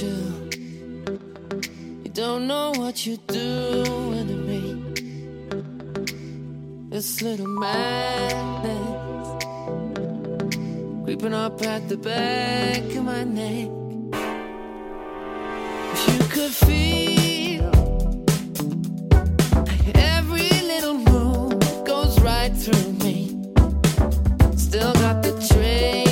you. You don't know what you're doing to me. This little madness creeping up at the back of my neck. If you could feel every little move goes right through me. Still got the traces.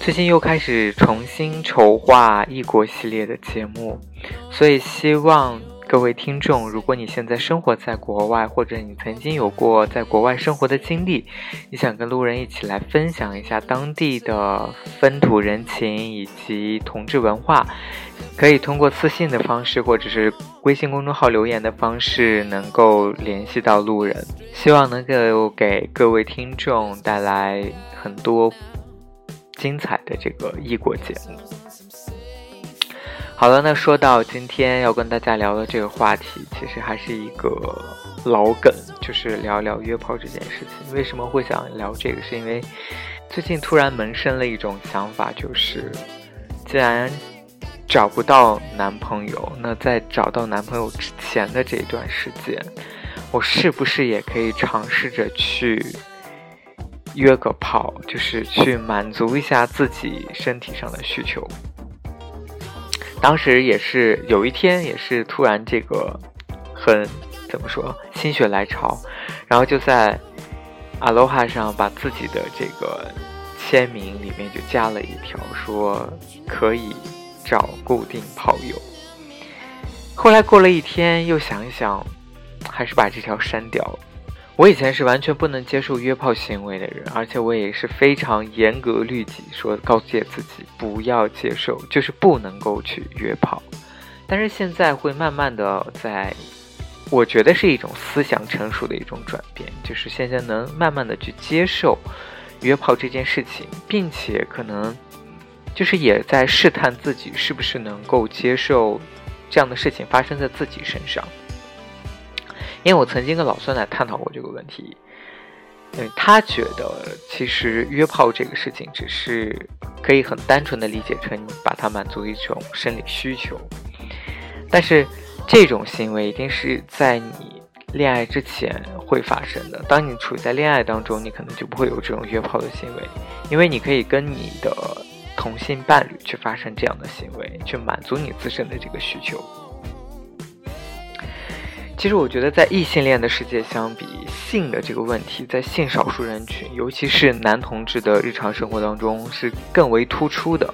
最近又开始重新筹划异国系列的节目，所以希望各位听众，如果你现在生活在国外，或者你曾经有过在国外生活的经历，你想跟路人一起来分享一下当地的风土人情以及同志文化，可以通过私信的方式，或者是微信公众号留言的方式，能够联系到路人。希望能够给各位听众带来很多精彩的这个异国节目。好了，那说到今天要跟大家聊的这个话题，其实还是一个老梗，就是聊聊约炮这件事情。为什么会想聊这个？是因为最近突然萌生了一种想法，就是既然找不到男朋友，那在找到男朋友之前的这一段时间，我是不是也可以尝试着去约个炮，就是去满足一下自己身体上的需求？当时也是有一天，也是突然这个很怎么说心血来潮，然后就在 Aloha 上把自己的这个签名里面就加了一条，说可以找固定炮友。后来过了一天，又想一想，还是把这条删掉了。我以前是完全不能接受约炮行为的人，而且我也是非常严格律己，说告诫自己不要接受，就是不能够去约炮。但是现在会慢慢的在，我觉得是一种思想成熟的一种转变，就是现在能慢慢的去接受约炮这件事情，并且可能就是也在试探自己是不是能够接受这样的事情发生在自己身上。因为我曾经跟老酸奶探讨过这个问题，因为他觉得其实约炮这个事情只是可以很单纯的理解成你把它满足一种生理需求，但是这种行为一定是在你恋爱之前会发生的。当你处在恋爱当中，你可能就不会有这种约炮的行为，因为你可以跟你的同性伴侣去发生这样的行为，去满足你自身的这个需求。其实我觉得，在异性恋的世界相比，性的这个问题，在性少数人群，尤其是男同志的日常生活当中是更为突出的。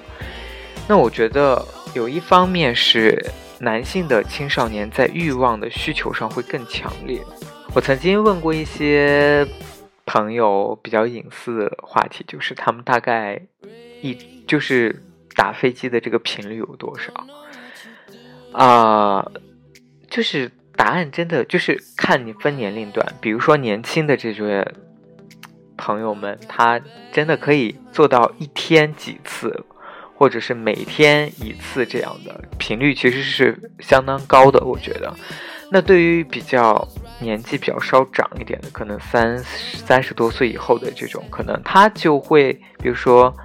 那我觉得有一方面是男性的青少年在欲望的需求上会更强烈。我曾经问过一些朋友比较隐私的话题，就是他们大概一就是打飞机的这个频率有多少啊、就是。答案真的就是看你分年龄段，比如说年轻的这些朋友们，他真的可以做到一天几次，或者是每天一次这样的频率，其实是相当高的。我觉得，那对于比较年纪比较稍长一点的，可能三三十多岁以后的这种，可能他就会，比如说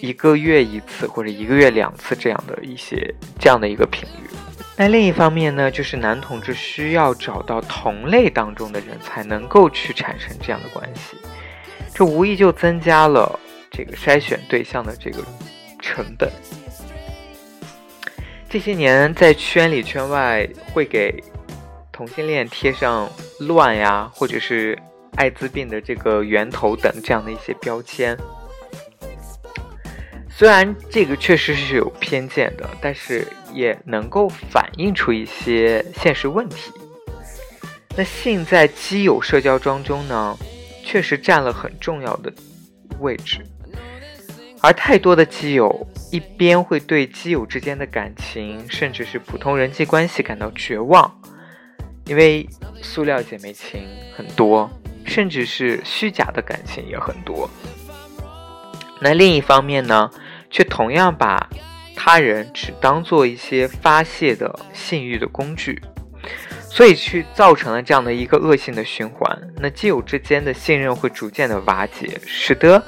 一个月一次或者一个月两次这样的一些这样的一个频率。那另一方面呢，就是男同志需要找到同类当中的人才能够去产生这样的关系，这无疑就增加了这个筛选对象的这个成本。这些年在圈里圈外会给同性恋贴上乱呀，或者是艾滋病的这个源头等这样的一些标签。虽然这个确实是有偏见的，但是也能够反映出一些现实问题。那性在基友社交当中呢，确实占了很重要的位置，而太多的基友一边会对基友之间的感情，甚至是普通人际关系感到绝望，因为塑料姐妹情很多，甚至是虚假的感情也很多。那另一方面呢，却同样把他人只当做一些发泄的性欲的工具。所以去造成了这样的一个恶性的循环，那基友之间的信任会逐渐的瓦解，使得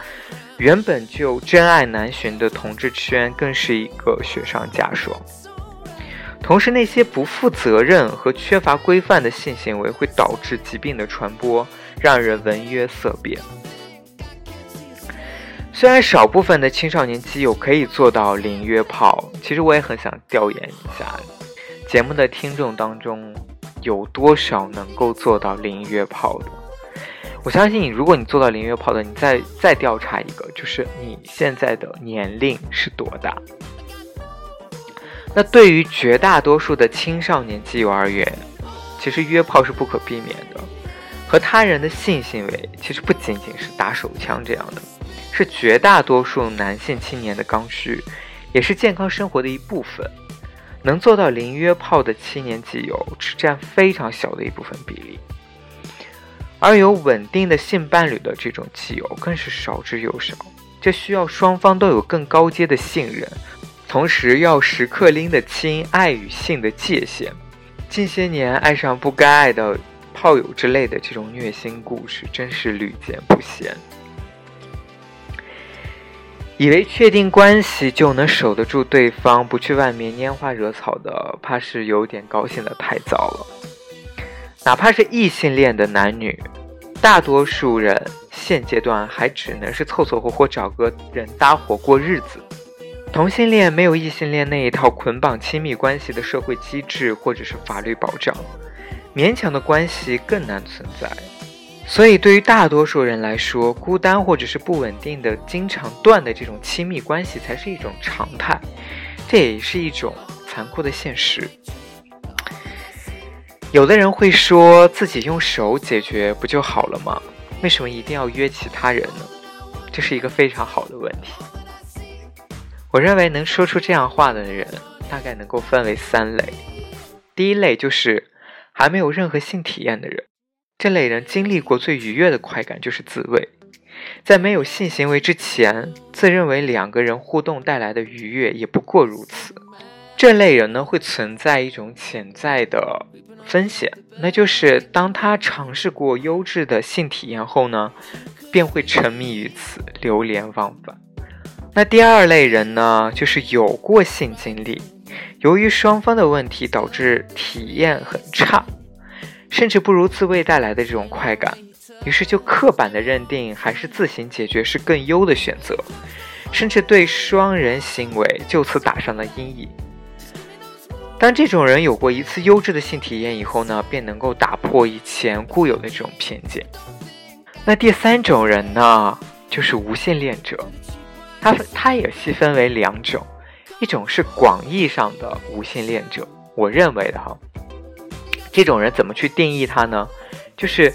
原本就真爱难寻的同志圈更是一个雪上加霜。同时，那些不负责任和缺乏规范的性行为会导致疾病的传播，让人闻约色变。虽然少部分的青少年基友可以做到零约炮，其实我也很想调研一下节目的听众当中。有多少能够做到零约炮的？我相信你，如果你做到零约炮的，你再再调查一个，就是你现在的年龄是多大？那对于绝大多数的青少年基友而言，其实约炮是不可避免的。和他人的性行为，其实不仅仅是打手枪这样的，是绝大多数男性青年的刚需，也是健康生活的一部分。能做到零约炮的青年基友只占非常小的一部分比例，而有稳定的性伴侣的这种基友更是少之又少。这需要双方都有更高阶的信任，同时要时刻拎得清爱与性的界限。近些年爱上不该爱的炮友之类的这种虐心故事，真是屡见不鲜。以为确定关系就能守得住对方，不去外面拈花惹草的，怕是有点高兴的太早了。哪怕是异性恋的男女，大多数人现阶段还只能是凑凑合合找个人搭伙过日子。同性恋没有异性恋那一套捆绑亲密关系的社会机制或者是法律保障，勉强的关系更难存在。所以，对于大多数人来说，孤单或者是不稳定的、经常断的这种亲密关系才是一种常态，这也是一种残酷的现实。有的人会说自己用手解决不就好了吗？为什么一定要约其他人呢？这是一个非常好的问题。我认为能说出这样话的人，大概能够分为三类。第一类就是还没有任何性体验的人。这类人经历过最愉悦的快感就是自慰，在没有性行为之前，自认为两个人互动带来的愉悦也不过如此。这类人呢，会存在一种潜在的风险，那就是当他尝试过优质的性体验后呢，便会沉迷于此，流连忘返。那第二类人呢，就是有过性经历，由于双方的问题导致体验很差。甚至不如自慰带来的这种快感，于是就刻板的认定还是自行解决是更优的选择，甚至对双人行为就此打上了阴影。当这种人有过一次优质的性体验以后呢，便能够打破以前固有的这种偏见。那第三种人呢，就是无性恋者，他他也细分为两种，一种是广义上的无性恋者，我认为的哈。这种人怎么去定义他呢？就是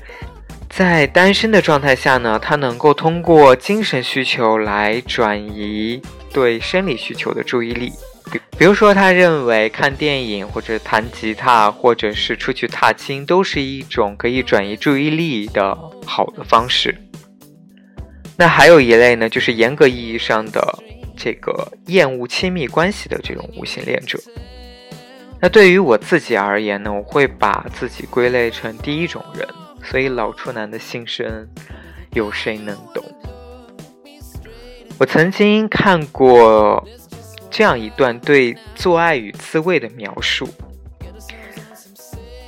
在单身的状态下呢，他能够通过精神需求来转移对生理需求的注意力。比比如说，他认为看电影或者弹吉他或者是出去踏青都是一种可以转移注意力的好的方式。那还有一类呢，就是严格意义上的这个厌恶亲密关系的这种无性恋者。那对于我自己而言呢，我会把自己归类成第一种人，所以老处男的心声，有谁能懂？我曾经看过这样一段对做爱与自慰的描述。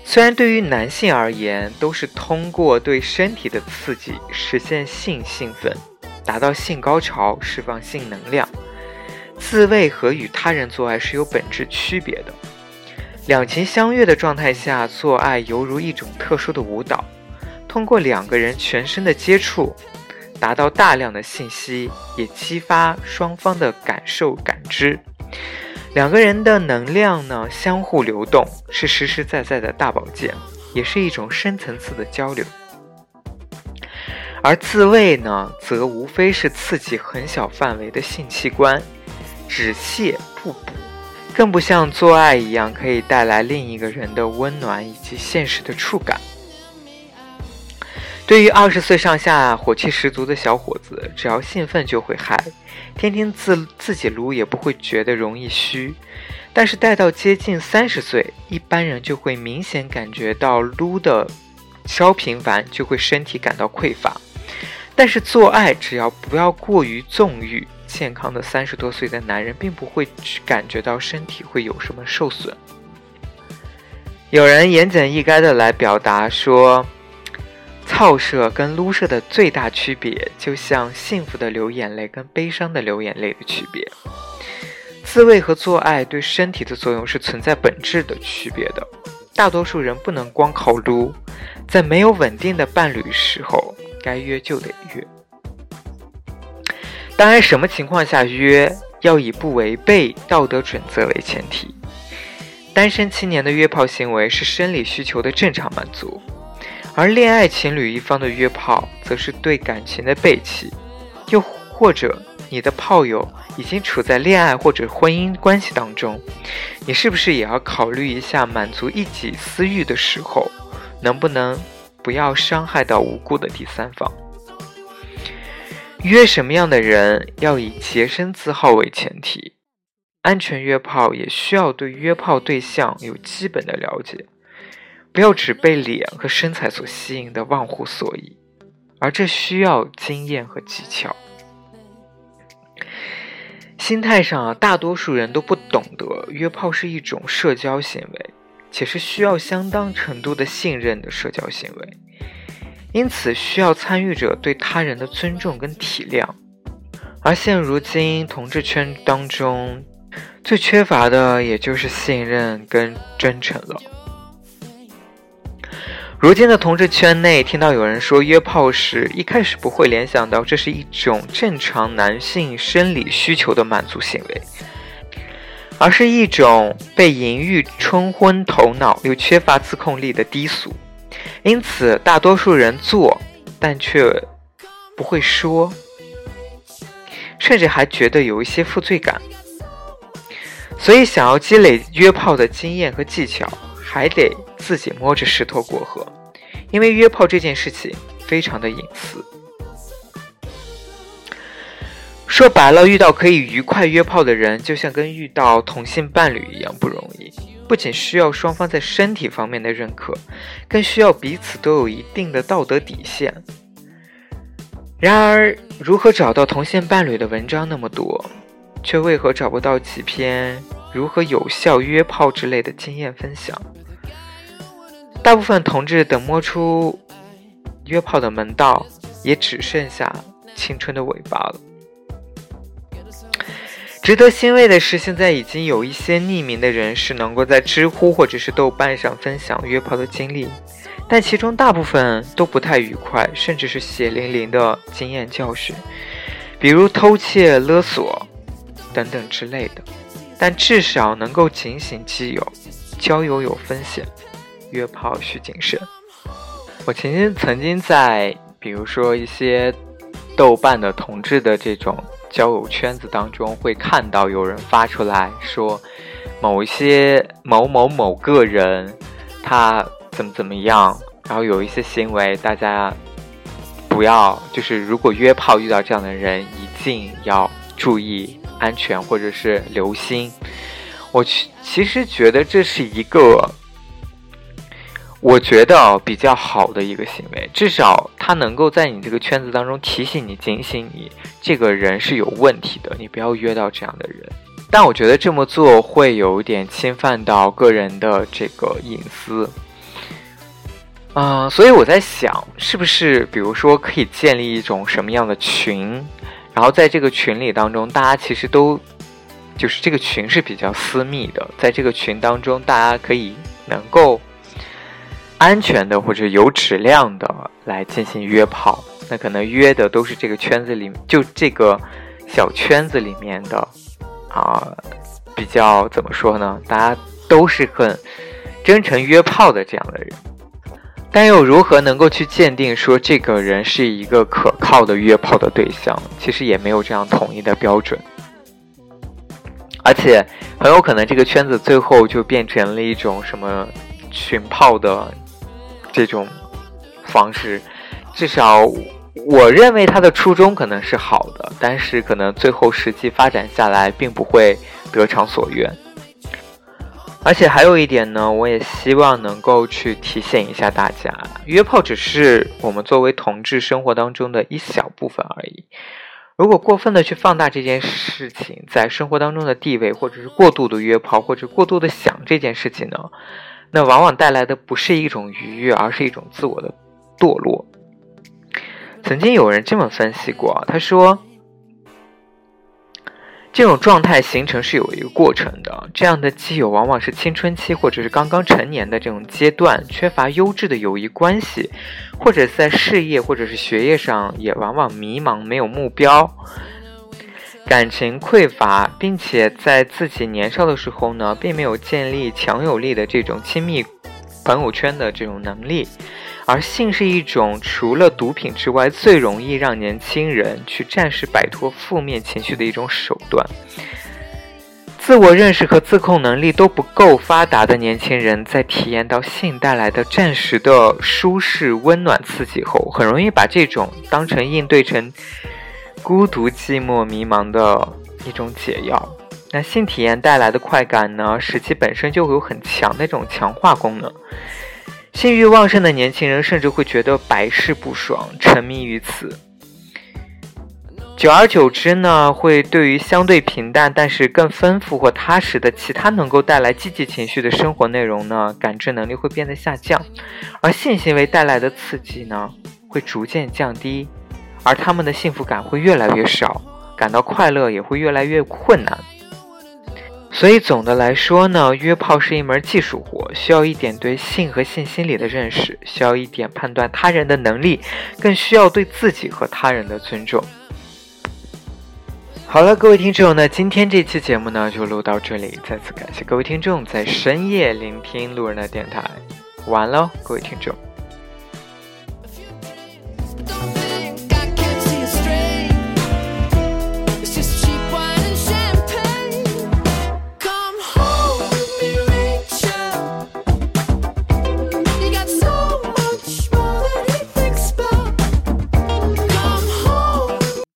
虽然对于男性而言，都是通过对身体的刺激实现性兴奋，达到性高潮，释放性能量，自慰和与他人做爱是有本质区别的。两情相悦的状态下做爱，犹如一种特殊的舞蹈。通过两个人全身的接触，达到大量的信息，也激发双方的感受感知。两个人的能量呢相互流动，是实实在在的大保健，也是一种深层次的交流。而自慰呢，则无非是刺激很小范围的性器官，只泄不补，更不像做爱一样可以带来另一个人的温暖以及现实的触感。对于二十岁上下火气十足的小伙子，只要兴奋就会嗨，天天自自己撸也不会觉得容易虚。但是待到接近三十岁，一般人就会明显感觉到撸的稍频繁，就会身体感到匮乏。但是做爱只要不要过于纵欲，健康的三十多岁的男人并不会感觉到身体会有什么受损。有人言简意赅的来表达说。操射跟撸射的最大区别，就像幸福的流眼泪跟悲伤的流眼泪的区别。自慰和做爱对身体的作用是存在本质的区别的。大多数人不能光靠撸，在没有稳定的伴侣时候，该约就得约。当然，什么情况下约，要以不违背道德准则为前提。单身青年的约炮行为是生理需求的正常满足。而恋爱情侣一方的约炮，则是对感情的背弃；又或者，你的炮友已经处在恋爱或者婚姻关系当中，你是不是也要考虑一下，满足一己私欲的时候，能不能不要伤害到无辜的第三方？约什么样的人，要以洁身自好为前提。安全约炮也需要对约炮对象有基本的了解。不要只被脸和身材所吸引的忘乎所以，而这需要经验和技巧。心态上啊，大多数人都不懂得约炮是一种社交行为，且是需要相当程度的信任的社交行为，因此需要参与者对他人的尊重跟体谅。而现如今同志圈当中，最缺乏的也就是信任跟真诚了。如今的同志圈内，听到有人说约炮时，一开始不会联想到这是一种正常男性生理需求的满足行为，而是一种被淫欲冲昏头脑又缺乏自控力的低俗。因此，大多数人做，但却不会说，甚至还觉得有一些负罪感。所以，想要积累约炮的经验和技巧。还得自己摸着石头过河，因为约炮这件事情非常的隐私。说白了，遇到可以愉快约炮的人，就像跟遇到同性伴侣一样不容易。不仅需要双方在身体方面的认可，更需要彼此都有一定的道德底线。然而，如何找到同性伴侣的文章那么多，却为何找不到几篇？如何有效约炮之类的经验分享，大部分同志等摸出约炮的门道，也只剩下青春的尾巴了。值得欣慰的是，现在已经有一些匿名的人士能够在知乎或者是豆瓣上分享约炮的经历，但其中大部分都不太愉快，甚至是血淋淋的经验教训，比如偷窃、勒索等等之类的。但至少能够警醒基友，交友有风险，约炮需谨慎。我曾经曾经在，比如说一些豆瓣的同志的这种交友圈子当中，会看到有人发出来说，某一些某某某个人，他怎么怎么样，然后有一些行为，大家不要，就是如果约炮遇到这样的人，一定要注意。安全或者是留心，我其其实觉得这是一个，我觉得比较好的一个行为，至少他能够在你这个圈子当中提醒你、警醒你，这个人是有问题的，你不要约到这样的人。但我觉得这么做会有点侵犯到个人的这个隐私，嗯，所以我在想，是不是比如说可以建立一种什么样的群？然后在这个群里当中，大家其实都就是这个群是比较私密的，在这个群当中，大家可以能够安全的或者有质量的来进行约炮，那可能约的都是这个圈子里，就这个小圈子里面的啊，比较怎么说呢？大家都是很真诚约炮的这样的人，但又如何能够去鉴定说这个人是一个可靠的约炮的对象？其实也没有这样统一的标准。而且很有可能这个圈子最后就变成了一种什么群炮的这种方式，至少我认为他的初衷可能是好的，但是可能最后实际发展下来并不会得偿所愿。而且还有一点呢，我也希望能够去提醒一下大家，约炮只是我们作为同志生活当中的一小部分而已。如果过分的去放大这件事情在生活当中的地位，或者是过度的约炮，或者过度的想这件事情呢，那往往带来的不是一种愉悦，而是一种自我的堕落。曾经有人这么分析过，他说。这种状态形成是有一个过程的，这样的基友往往是青春期或者是刚刚成年的这种阶段，缺乏优质的友谊关系，或者在事业或者是学业上也往往迷茫，没有目标，感情匮乏，并且在自己年少的时候呢，并没有建立强有力的这种亲密朋友圈的这种能力。而性是一种除了毒品之外最容易让年轻人去暂时摆脱负面情绪的一种手段。自我认识和自控能力都不够发达的年轻人，在体验到性带来的暂时的舒适、温暖、刺激后，很容易把这种当成应对成孤独、寂寞、迷茫的一种解药。那性体验带来的快感呢，使其本身就有很强的这种强化功能。性欲旺盛的年轻人甚至会觉得百试不爽，沉迷于此。久而久之呢，会对于相对平淡但是更丰富或踏实的其他能够带来积极情绪的生活内容呢，感知能力会变得下降，而性行为带来的刺激呢，会逐渐降低，而他们的幸福感会越来越少，感到快乐也会越来越困难。所以总的来说呢，约炮是一门技术活，需要一点对性和性心理的认识，需要一点判断他人的能力，更需要对自己和他人的尊重。好了，各位听众，那今天这期节目呢就录到这里，再次感谢各位听众在深夜聆听路人的电台，完了，各位听众。